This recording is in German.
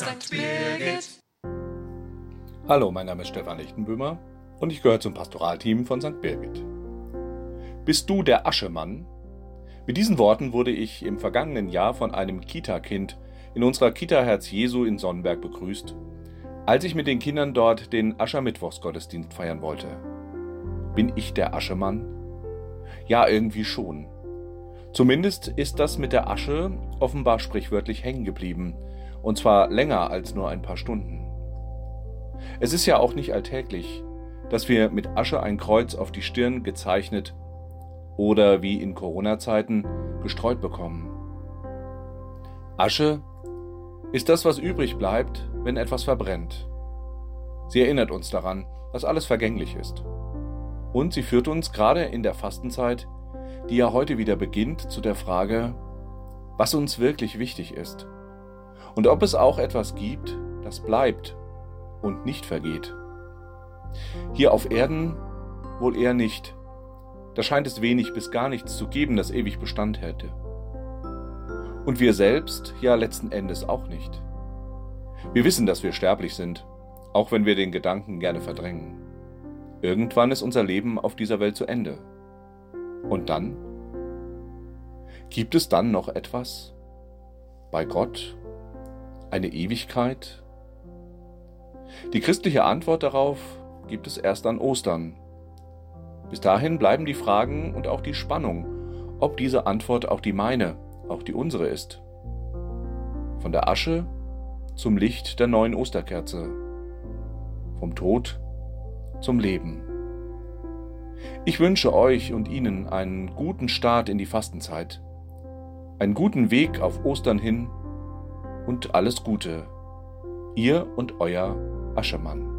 St. Birgit. Hallo, mein Name ist Stefan Lichtenböhmer und ich gehöre zum Pastoralteam von St. Birgit. Bist du der Aschemann? Mit diesen Worten wurde ich im vergangenen Jahr von einem Kita-Kind in unserer Kita Herz Jesu in Sonnenberg begrüßt, als ich mit den Kindern dort den Aschermittwochsgottesdienst feiern wollte. Bin ich der Aschemann? Ja, irgendwie schon. Zumindest ist das mit der Asche offenbar sprichwörtlich hängen geblieben, und zwar länger als nur ein paar Stunden. Es ist ja auch nicht alltäglich, dass wir mit Asche ein Kreuz auf die Stirn gezeichnet oder wie in Corona-Zeiten gestreut bekommen. Asche ist das, was übrig bleibt, wenn etwas verbrennt. Sie erinnert uns daran, dass alles vergänglich ist. Und sie führt uns gerade in der Fastenzeit, die ja heute wieder beginnt, zu der Frage, was uns wirklich wichtig ist und ob es auch etwas gibt, das bleibt und nicht vergeht. Hier auf Erden wohl eher nicht. Da scheint es wenig bis gar nichts zu geben, das ewig Bestand hätte. Und wir selbst ja letzten Endes auch nicht. Wir wissen, dass wir sterblich sind, auch wenn wir den Gedanken gerne verdrängen. Irgendwann ist unser Leben auf dieser Welt zu Ende. Und dann? Gibt es dann noch etwas? Bei Gott? Eine Ewigkeit? Die christliche Antwort darauf gibt es erst an Ostern. Bis dahin bleiben die Fragen und auch die Spannung, ob diese Antwort auch die meine, auch die unsere ist. Von der Asche zum Licht der neuen Osterkerze, vom Tod zum Leben. Ich wünsche euch und Ihnen einen guten Start in die Fastenzeit, einen guten Weg auf Ostern hin und alles Gute. Ihr und euer Aschemann.